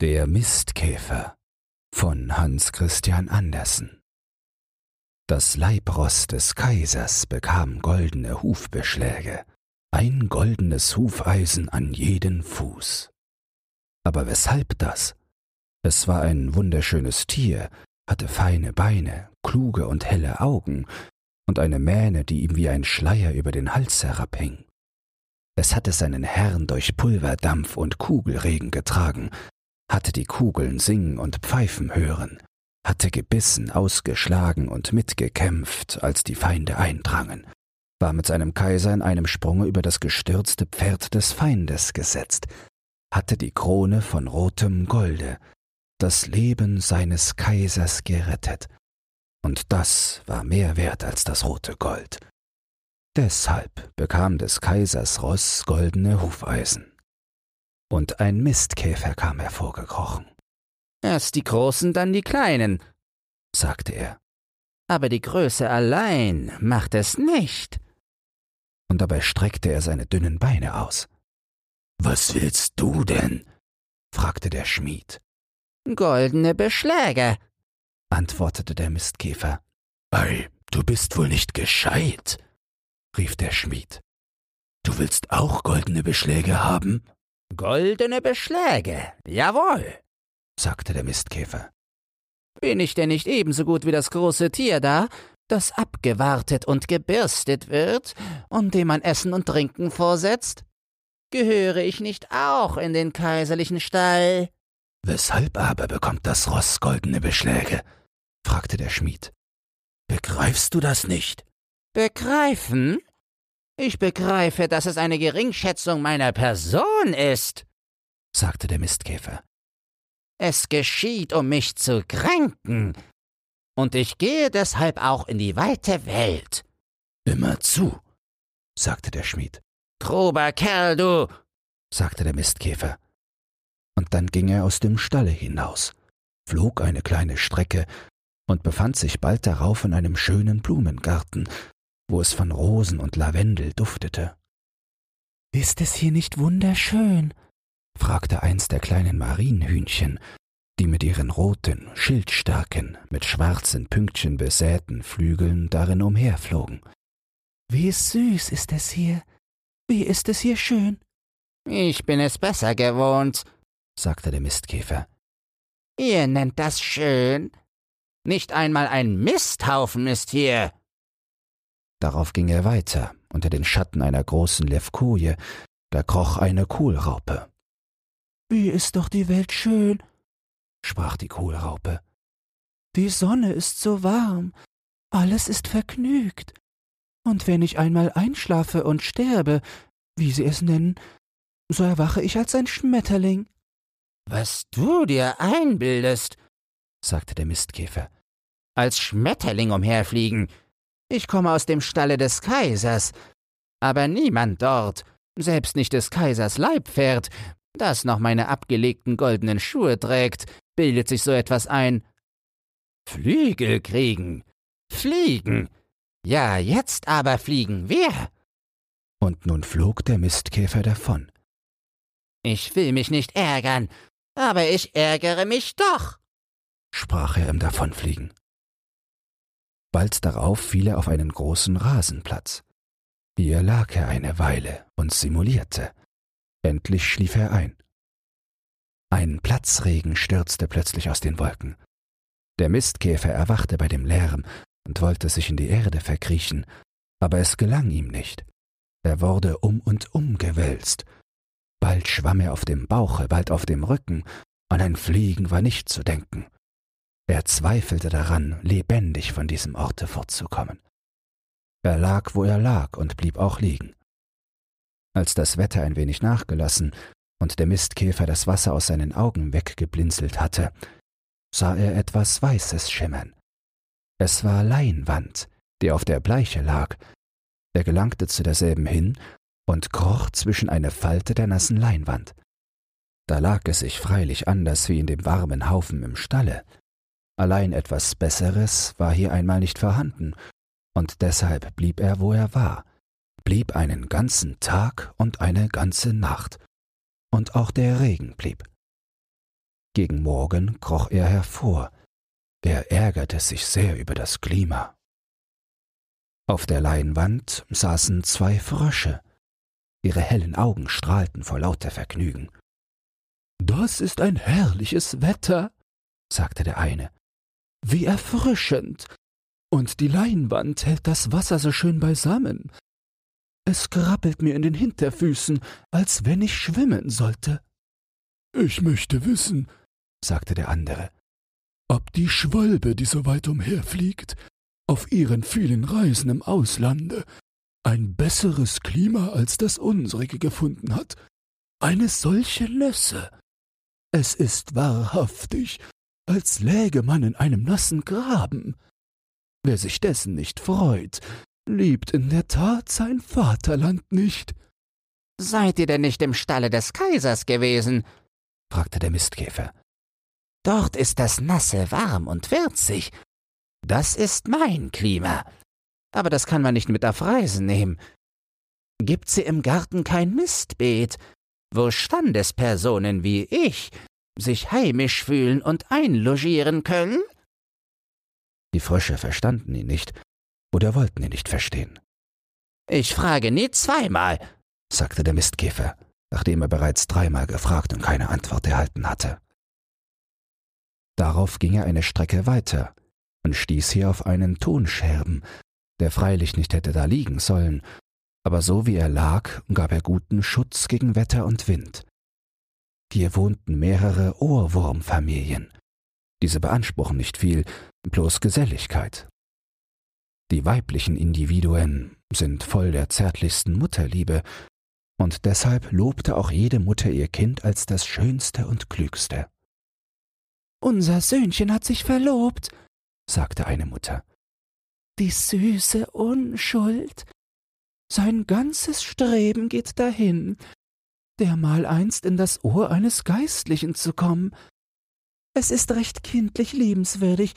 Der Mistkäfer von Hans Christian Andersen Das Leibross des Kaisers bekam goldene Hufbeschläge, ein goldenes Hufeisen an jeden Fuß. Aber weshalb das? Es war ein wunderschönes Tier, hatte feine Beine, kluge und helle Augen und eine Mähne, die ihm wie ein Schleier über den Hals herabhing. Es hatte seinen Herrn durch Pulverdampf und Kugelregen getragen, hatte die Kugeln singen und pfeifen hören, hatte gebissen, ausgeschlagen und mitgekämpft, als die Feinde eindrangen, war mit seinem Kaiser in einem Sprunge über das gestürzte Pferd des Feindes gesetzt, hatte die Krone von rotem Golde, das Leben seines Kaisers gerettet, und das war mehr wert als das rote Gold. Deshalb bekam des Kaisers Ross goldene Hufeisen und ein Mistkäfer kam hervorgekrochen. Erst die Großen, dann die Kleinen, sagte er. Aber die Größe allein macht es nicht. Und dabei streckte er seine dünnen Beine aus. Was willst du denn? fragte der Schmied. Goldene Beschläge, antwortete der Mistkäfer. Ei, du bist wohl nicht gescheit, rief der Schmied. Du willst auch goldene Beschläge haben? Goldene Beschläge, jawohl, sagte der Mistkäfer. Bin ich denn nicht ebenso gut wie das große Tier da, das abgewartet und gebürstet wird und dem man Essen und Trinken vorsetzt? Gehöre ich nicht auch in den kaiserlichen Stall? Weshalb aber bekommt das Ross goldene Beschläge? fragte der Schmied. Begreifst du das nicht? Begreifen? Ich begreife, dass es eine Geringschätzung meiner Person ist, sagte der Mistkäfer. Es geschieht, um mich zu kränken, und ich gehe deshalb auch in die weite Welt. Immer zu, sagte der Schmied. Grober Kerl, du, sagte der Mistkäfer. Und dann ging er aus dem Stalle hinaus, flog eine kleine Strecke und befand sich bald darauf in einem schönen Blumengarten, wo es von Rosen und Lavendel duftete. Ist es hier nicht wunderschön? fragte eins der kleinen Marienhühnchen, die mit ihren roten, schildstarken, mit schwarzen Pünktchen besäten Flügeln darin umherflogen. Wie süß ist es hier. Wie ist es hier schön. Ich bin es besser gewohnt, sagte der Mistkäfer. Ihr nennt das schön? Nicht einmal ein Misthaufen ist hier. Darauf ging er weiter, unter den Schatten einer großen Levkoje, da kroch eine Kohlraupe. Wie ist doch die Welt schön, sprach die Kohlraupe. Die Sonne ist so warm, alles ist vergnügt. Und wenn ich einmal einschlafe und sterbe, wie Sie es nennen, so erwache ich als ein Schmetterling. Was du dir einbildest, sagte der Mistkäfer. Als Schmetterling umherfliegen, ich komme aus dem Stalle des Kaisers. Aber niemand dort, selbst nicht des Kaisers Leibpferd, das noch meine abgelegten goldenen Schuhe trägt, bildet sich so etwas ein. Flügel kriegen. Fliegen. Ja, jetzt aber fliegen wir. Und nun flog der Mistkäfer davon. Ich will mich nicht ärgern, aber ich ärgere mich doch, sprach er im Davonfliegen. Bald darauf fiel er auf einen großen Rasenplatz. Hier lag er eine Weile und simulierte. Endlich schlief er ein. Ein Platzregen stürzte plötzlich aus den Wolken. Der Mistkäfer erwachte bei dem Lärm und wollte sich in die Erde verkriechen, aber es gelang ihm nicht. Er wurde um und um gewälzt. Bald schwamm er auf dem Bauche, bald auf dem Rücken, an ein Fliegen war nicht zu denken. Er zweifelte daran, lebendig von diesem Orte fortzukommen. Er lag, wo er lag, und blieb auch liegen. Als das Wetter ein wenig nachgelassen und der Mistkäfer das Wasser aus seinen Augen weggeblinzelt hatte, sah er etwas Weißes schimmern. Es war Leinwand, die auf der Bleiche lag. Er gelangte zu derselben hin und kroch zwischen eine Falte der nassen Leinwand. Da lag es sich freilich anders wie in dem warmen Haufen im Stalle, Allein etwas Besseres war hier einmal nicht vorhanden, und deshalb blieb er, wo er war, blieb einen ganzen Tag und eine ganze Nacht, und auch der Regen blieb. Gegen Morgen kroch er hervor. Er ärgerte sich sehr über das Klima. Auf der Leinwand saßen zwei Frösche. Ihre hellen Augen strahlten vor lauter Vergnügen. Das ist ein herrliches Wetter, sagte der eine. Wie erfrischend. Und die Leinwand hält das Wasser so schön beisammen. Es krabbelt mir in den Hinterfüßen, als wenn ich schwimmen sollte. Ich möchte wissen, sagte der andere, ob die Schwalbe, die so weit umherfliegt, auf ihren vielen Reisen im Auslande ein besseres Klima als das unsrige gefunden hat. Eine solche Nässe. Es ist wahrhaftig, als läge man in einem nassen Graben. Wer sich dessen nicht freut, liebt in der Tat sein Vaterland nicht. Seid ihr denn nicht im Stalle des Kaisers gewesen? fragte der Mistkäfer. Dort ist das Nasse warm und würzig. Das ist mein Klima. Aber das kann man nicht mit auf Reisen nehmen. Gibt's hier im Garten kein Mistbeet, wo Standespersonen wie ich sich heimisch fühlen und einlogieren können? Die Frösche verstanden ihn nicht oder wollten ihn nicht verstehen. Ich frage nie zweimal, sagte der Mistkäfer, nachdem er bereits dreimal gefragt und keine Antwort erhalten hatte. Darauf ging er eine Strecke weiter und stieß hier auf einen Tonscherben, der freilich nicht hätte da liegen sollen, aber so wie er lag, gab er guten Schutz gegen Wetter und Wind. Hier wohnten mehrere Ohrwurmfamilien. Diese beanspruchen nicht viel, bloß Geselligkeit. Die weiblichen Individuen sind voll der zärtlichsten Mutterliebe, und deshalb lobte auch jede Mutter ihr Kind als das Schönste und Klügste. Unser Söhnchen hat sich verlobt, sagte eine Mutter. Die süße Unschuld. Sein ganzes Streben geht dahin, dermaleinst in das Ohr eines Geistlichen zu kommen. Es ist recht kindlich liebenswürdig,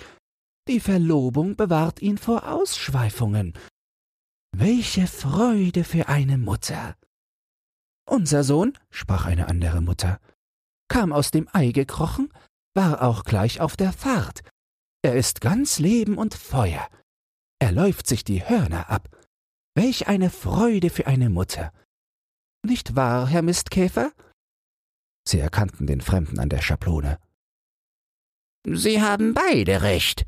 die Verlobung bewahrt ihn vor Ausschweifungen. Welche Freude für eine Mutter! Unser Sohn, sprach eine andere Mutter, kam aus dem Ei gekrochen, war auch gleich auf der Fahrt. Er ist ganz Leben und Feuer. Er läuft sich die Hörner ab. Welch eine Freude für eine Mutter. Nicht wahr, Herr Mistkäfer? Sie erkannten den Fremden an der Schablone. Sie haben beide recht,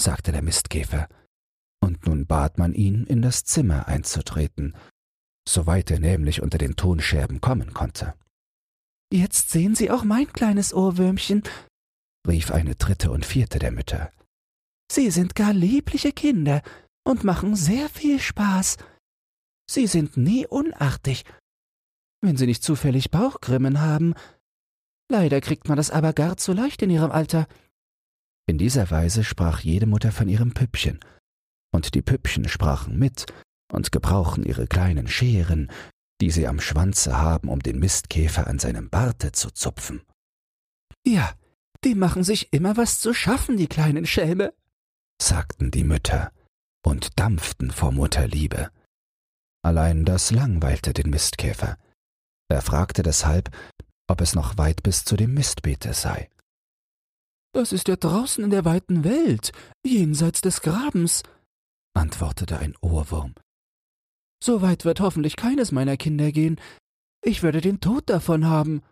sagte der Mistkäfer, und nun bat man ihn, in das Zimmer einzutreten, soweit er nämlich unter den Tonscherben kommen konnte. Jetzt sehen Sie auch mein kleines Ohrwürmchen, rief eine dritte und vierte der Mütter. Sie sind gar liebliche Kinder und machen sehr viel Spaß. Sie sind nie unartig, wenn Sie nicht zufällig Bauchgrimmen haben. Leider kriegt man das aber gar zu leicht in Ihrem Alter. In dieser Weise sprach jede Mutter von ihrem Püppchen, und die Püppchen sprachen mit und gebrauchen ihre kleinen Scheren, die sie am Schwanze haben, um den Mistkäfer an seinem Barte zu zupfen. Ja, die machen sich immer was zu schaffen, die kleinen Schelme, sagten die Mütter und dampften vor Mutterliebe. Allein das langweilte den Mistkäfer. Er fragte deshalb, ob es noch weit bis zu dem Mistbeete sei. Das ist ja draußen in der weiten Welt, jenseits des Grabens, antwortete ein Ohrwurm. So weit wird hoffentlich keines meiner Kinder gehen. Ich würde den Tod davon haben.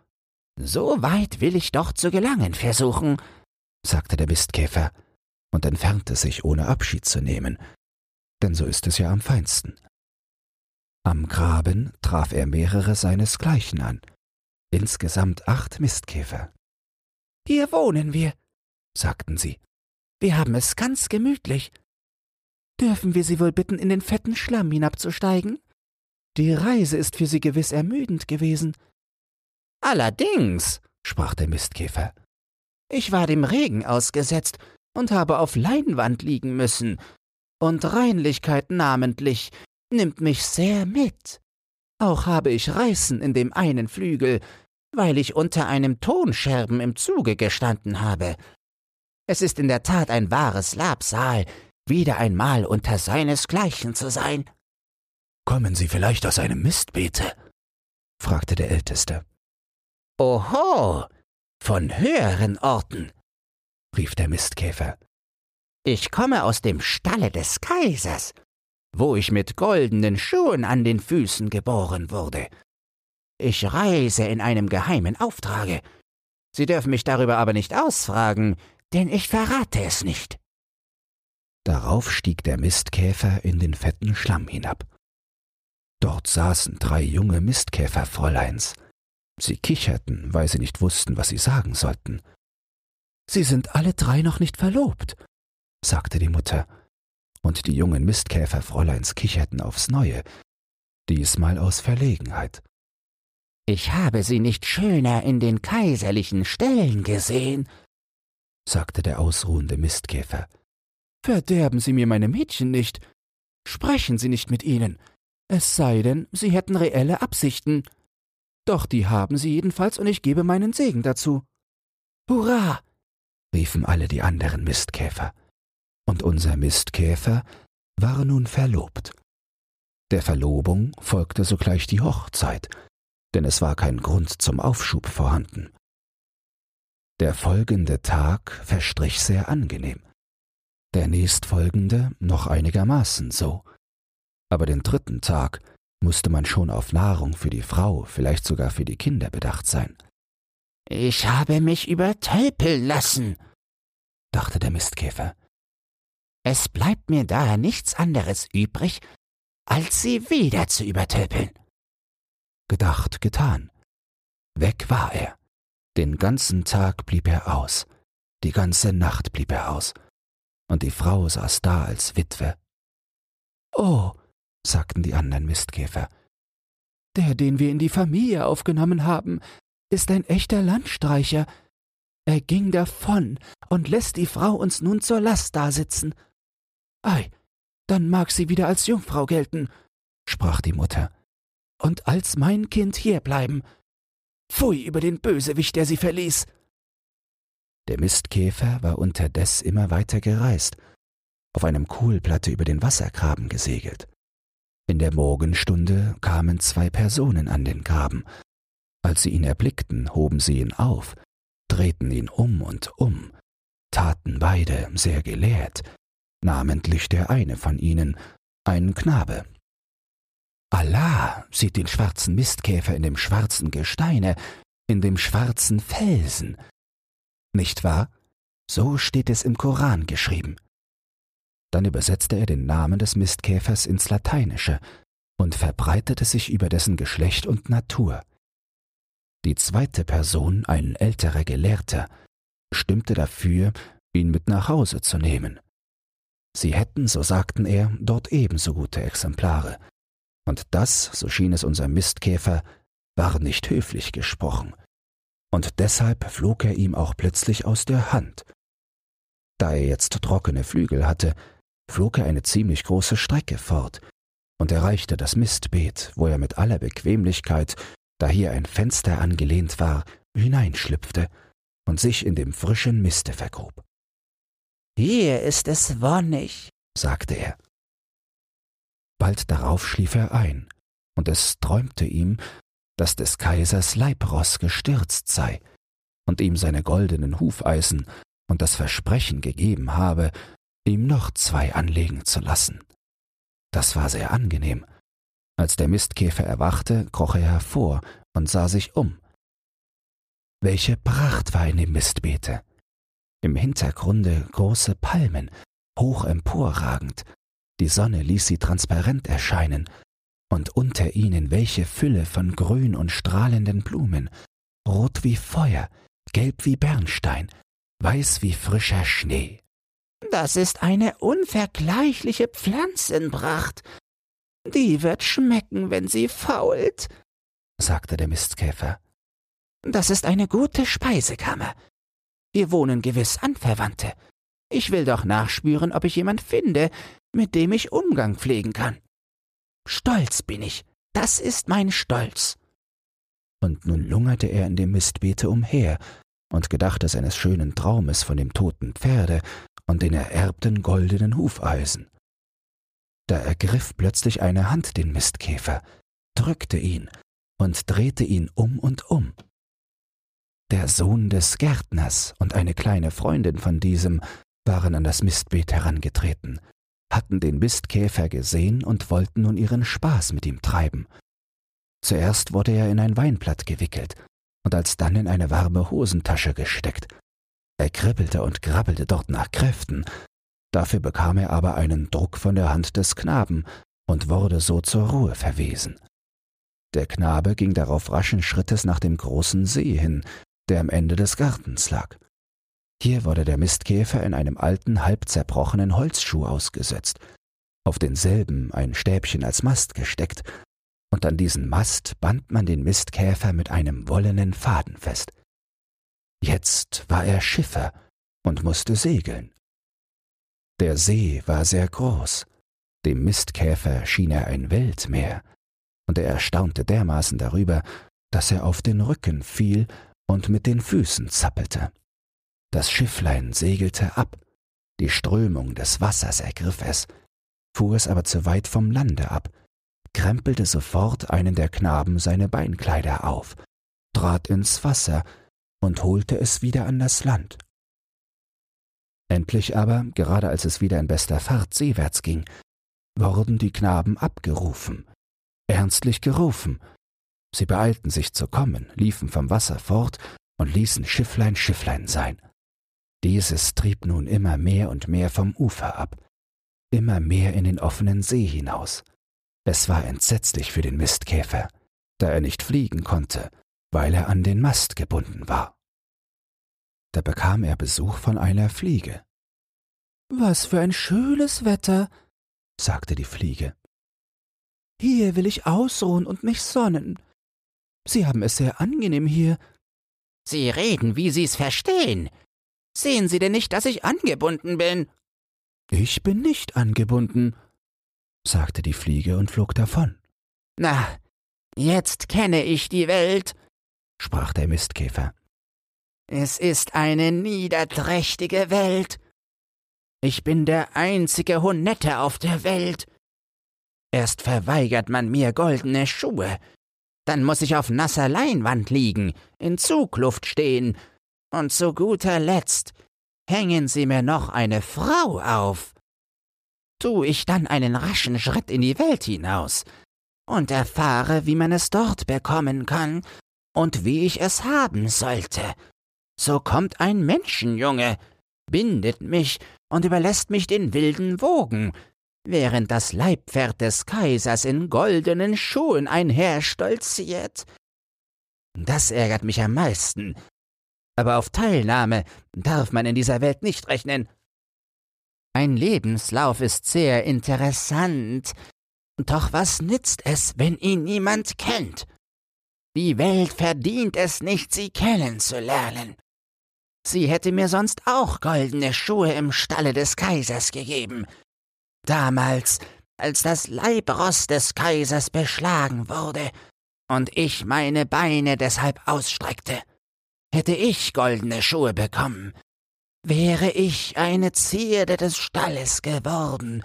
So weit will ich doch zu gelangen versuchen, sagte der Mistkäfer und entfernte sich, ohne Abschied zu nehmen, denn so ist es ja am feinsten. Am Graben traf er mehrere seinesgleichen an, insgesamt acht Mistkäfer. Hier wohnen wir, sagten sie. Wir haben es ganz gemütlich. Dürfen wir Sie wohl bitten, in den fetten Schlamm hinabzusteigen? Die Reise ist für Sie gewiss ermüdend gewesen. Allerdings, sprach der Mistkäfer. Ich war dem Regen ausgesetzt und habe auf Leinwand liegen müssen, und Reinlichkeit namentlich nimmt mich sehr mit. Auch habe ich Reißen in dem einen Flügel, weil ich unter einem Tonscherben im Zuge gestanden habe. Es ist in der Tat ein wahres Labsal, wieder einmal unter seinesgleichen zu sein. Kommen Sie vielleicht aus einem Mistbeete? fragte der Älteste. Oho, Von höheren Orten, rief der Mistkäfer. Ich komme aus dem Stalle des Kaisers, wo ich mit goldenen Schuhen an den Füßen geboren wurde. Ich reise in einem geheimen Auftrage. Sie dürfen mich darüber aber nicht ausfragen, denn ich verrate es nicht. Darauf stieg der Mistkäfer in den fetten Schlamm hinab. Dort saßen drei junge Mistkäferfräuleins. Sie kicherten, weil sie nicht wussten, was sie sagen sollten. Sie sind alle drei noch nicht verlobt, sagte die Mutter, und die jungen Mistkäferfräuleins kicherten aufs neue, diesmal aus Verlegenheit. Ich habe sie nicht schöner in den kaiserlichen Ställen gesehen, sagte der ausruhende Mistkäfer. Verderben Sie mir meine Mädchen nicht. Sprechen Sie nicht mit ihnen. Es sei denn, Sie hätten reelle Absichten. Doch die haben Sie jedenfalls und ich gebe meinen Segen dazu. Hurra! riefen alle die anderen Mistkäfer. Und unser Mistkäfer war nun verlobt. Der Verlobung folgte sogleich die Hochzeit, denn es war kein Grund zum Aufschub vorhanden. Der folgende Tag verstrich sehr angenehm der nächstfolgende noch einigermaßen so. Aber den dritten Tag musste man schon auf Nahrung für die Frau, vielleicht sogar für die Kinder bedacht sein. Ich habe mich übertölpeln lassen, dachte der Mistkäfer. Es bleibt mir daher nichts anderes übrig, als sie wieder zu übertölpeln. Gedacht, getan. Weg war er. Den ganzen Tag blieb er aus, die ganze Nacht blieb er aus, und die Frau saß da als Witwe. Oh, sagten die anderen Mistkäfer, der, den wir in die Familie aufgenommen haben, ist ein echter Landstreicher. Er ging davon und lässt die Frau uns nun zur Last dasitzen. Ei, dann mag sie wieder als Jungfrau gelten, sprach die Mutter, und als mein Kind hierbleiben. Pfui über den Bösewicht, der sie verließ. Der Mistkäfer war unterdes immer weiter gereist, auf einem Kohlplatte über den Wassergraben gesegelt. In der Morgenstunde kamen zwei Personen an den Graben. Als sie ihn erblickten, hoben sie ihn auf, drehten ihn um und um, taten beide sehr gelehrt, namentlich der eine von ihnen, ein Knabe. Allah sieht den schwarzen Mistkäfer in dem schwarzen Gesteine, in dem schwarzen Felsen, nicht wahr? So steht es im Koran geschrieben. Dann übersetzte er den Namen des Mistkäfers ins Lateinische und verbreitete sich über dessen Geschlecht und Natur. Die zweite Person, ein älterer Gelehrter, stimmte dafür, ihn mit nach Hause zu nehmen. Sie hätten, so sagten er, dort ebenso gute Exemplare. Und das, so schien es unser Mistkäfer, war nicht höflich gesprochen und deshalb flog er ihm auch plötzlich aus der Hand. Da er jetzt trockene Flügel hatte, flog er eine ziemlich große Strecke fort und erreichte das Mistbeet, wo er mit aller Bequemlichkeit, da hier ein Fenster angelehnt war, hineinschlüpfte und sich in dem frischen Miste vergrub. Hier ist es wonnig, sagte er. Bald darauf schlief er ein, und es träumte ihm, dass des Kaisers Leibross gestürzt sei und ihm seine goldenen Hufeisen und das Versprechen gegeben habe, ihm noch zwei anlegen zu lassen. Das war sehr angenehm. Als der Mistkäfer erwachte, kroch er hervor und sah sich um. Welche Pracht war in dem Mistbeete! Im Hintergrunde große Palmen, hoch emporragend, die Sonne ließ sie transparent erscheinen, und unter ihnen welche Fülle von grün und strahlenden Blumen, rot wie Feuer, gelb wie Bernstein, weiß wie frischer Schnee. Das ist eine unvergleichliche Pflanzenpracht. Die wird schmecken, wenn sie fault, sagte der Mistkäfer. Das ist eine gute Speisekammer. Hier wohnen gewiss Anverwandte. Ich will doch nachspüren, ob ich jemand finde, mit dem ich Umgang pflegen kann. Stolz bin ich, das ist mein Stolz. Und nun lungerte er in dem Mistbeete umher und gedachte seines schönen Traumes von dem toten Pferde und den ererbten goldenen Hufeisen. Da ergriff plötzlich eine Hand den Mistkäfer, drückte ihn und drehte ihn um und um. Der Sohn des Gärtners und eine kleine Freundin von diesem waren an das Mistbeet herangetreten, hatten den Mistkäfer gesehen und wollten nun ihren Spaß mit ihm treiben. Zuerst wurde er in ein Weinblatt gewickelt und alsdann in eine warme Hosentasche gesteckt. Er kribbelte und krabbelte dort nach Kräften, dafür bekam er aber einen Druck von der Hand des Knaben und wurde so zur Ruhe verwiesen. Der Knabe ging darauf raschen Schrittes nach dem großen See hin, der am Ende des Gartens lag. Hier wurde der Mistkäfer in einem alten, halb zerbrochenen Holzschuh ausgesetzt, auf denselben ein Stäbchen als Mast gesteckt, und an diesen Mast band man den Mistkäfer mit einem wollenen Faden fest. Jetzt war er Schiffer und musste segeln. Der See war sehr groß, dem Mistkäfer schien er ein Weltmeer, und er erstaunte dermaßen darüber, dass er auf den Rücken fiel und mit den Füßen zappelte. Das Schifflein segelte ab, die Strömung des Wassers ergriff es, fuhr es aber zu weit vom Lande ab, krempelte sofort einen der Knaben seine Beinkleider auf, trat ins Wasser und holte es wieder an das Land. Endlich aber, gerade als es wieder in bester Fahrt seewärts ging, wurden die Knaben abgerufen, ernstlich gerufen. Sie beeilten sich zu kommen, liefen vom Wasser fort und ließen Schifflein Schifflein sein. Dieses trieb nun immer mehr und mehr vom Ufer ab, immer mehr in den offenen See hinaus. Es war entsetzlich für den Mistkäfer, da er nicht fliegen konnte, weil er an den Mast gebunden war. Da bekam er Besuch von einer Fliege. Was für ein schönes Wetter, sagte die Fliege. Hier will ich ausruhen und mich sonnen. Sie haben es sehr angenehm hier. Sie reden, wie Sie's verstehen. Sehen Sie denn nicht, dass ich angebunden bin? Ich bin nicht angebunden, sagte die Fliege und flog davon. Na, jetzt kenne ich die Welt, sprach der Mistkäfer. Es ist eine niederträchtige Welt. Ich bin der einzige Honette auf der Welt. Erst verweigert man mir goldene Schuhe, dann muss ich auf nasser Leinwand liegen, in Zugluft stehen, und zu guter Letzt hängen sie mir noch eine Frau auf. Tu ich dann einen raschen Schritt in die Welt hinaus und erfahre, wie man es dort bekommen kann und wie ich es haben sollte, so kommt ein Menschenjunge, bindet mich und überlässt mich den wilden Wogen, während das Leibpferd des Kaisers in goldenen Schuhen einherstolziert. Das ärgert mich am meisten, aber auf Teilnahme darf man in dieser Welt nicht rechnen. Ein Lebenslauf ist sehr interessant, doch was nützt es, wenn ihn niemand kennt? Die Welt verdient es nicht, sie kennenzulernen. Sie hätte mir sonst auch goldene Schuhe im Stalle des Kaisers gegeben. Damals, als das Leibross des Kaisers beschlagen wurde und ich meine Beine deshalb ausstreckte, hätte ich goldene Schuhe bekommen, wäre ich eine Zierde des Stalles geworden.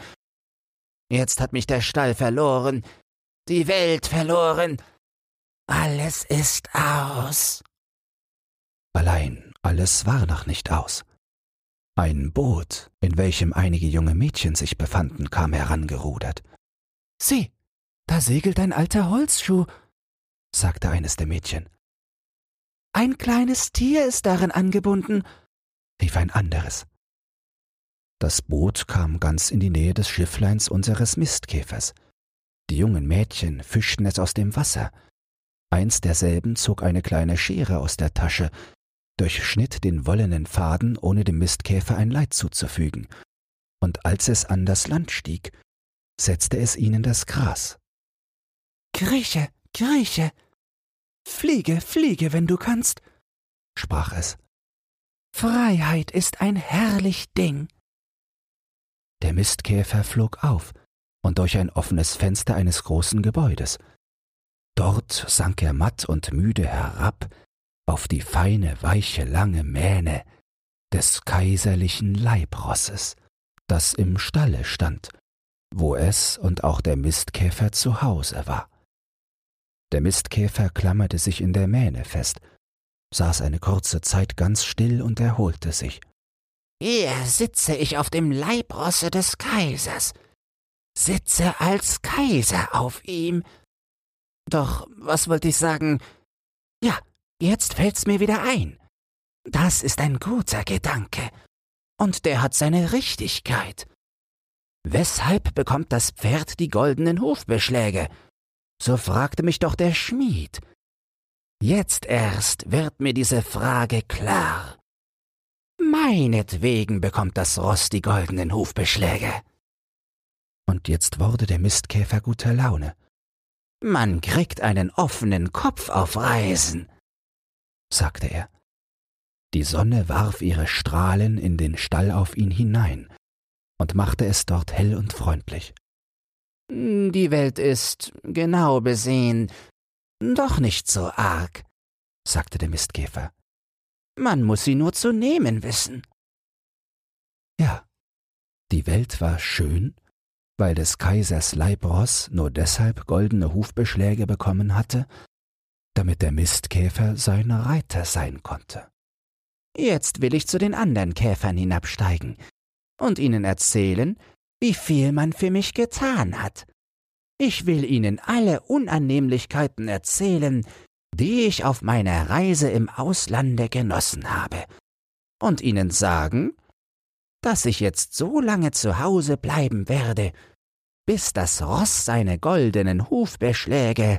Jetzt hat mich der Stall verloren, die Welt verloren, alles ist aus. Allein alles war noch nicht aus. Ein Boot, in welchem einige junge Mädchen sich befanden, kam herangerudert. Sieh, da segelt ein alter Holzschuh, sagte eines der Mädchen. Ein kleines Tier ist darin angebunden, rief ein anderes. Das Boot kam ganz in die Nähe des Schiffleins unseres Mistkäfers. Die jungen Mädchen fischten es aus dem Wasser. Eins derselben zog eine kleine Schere aus der Tasche, durchschnitt den wollenen Faden, ohne dem Mistkäfer ein Leid zuzufügen, und als es an das Land stieg, setzte es ihnen das Gras. Grieche, Grieche, fliege, fliege, wenn du kannst, sprach es. Freiheit ist ein herrlich Ding. Der Mistkäfer flog auf und durch ein offenes Fenster eines großen Gebäudes. Dort sank er matt und müde herab auf die feine, weiche, lange Mähne des kaiserlichen Leibrosses, das im Stalle stand, wo es und auch der Mistkäfer zu Hause war. Der Mistkäfer klammerte sich in der Mähne fest, saß eine kurze Zeit ganz still und erholte sich. Hier sitze ich auf dem Leibrosse des Kaisers, sitze als Kaiser auf ihm. Doch was wollte ich sagen? Ja, jetzt fällt's mir wieder ein. Das ist ein guter Gedanke, und der hat seine Richtigkeit. Weshalb bekommt das Pferd die goldenen Hufbeschläge? So fragte mich doch der Schmied. Jetzt erst wird mir diese Frage klar. Meinetwegen bekommt das Ross die goldenen Hufbeschläge. Und jetzt wurde der Mistkäfer guter Laune. Man kriegt einen offenen Kopf auf Reisen, sagte er. Die Sonne warf ihre Strahlen in den Stall auf ihn hinein und machte es dort hell und freundlich. Die Welt ist, genau besehen, doch nicht so arg, sagte der Mistkäfer. Man muss sie nur zu nehmen wissen. Ja, die Welt war schön, weil des Kaisers Leibross nur deshalb goldene Hufbeschläge bekommen hatte, damit der Mistkäfer sein Reiter sein konnte. Jetzt will ich zu den anderen Käfern hinabsteigen und ihnen erzählen, wie viel man für mich getan hat. Ich will Ihnen alle Unannehmlichkeiten erzählen, die ich auf meiner Reise im Auslande genossen habe, und Ihnen sagen, dass ich jetzt so lange zu Hause bleiben werde, bis das Ross seine goldenen Hufbeschläge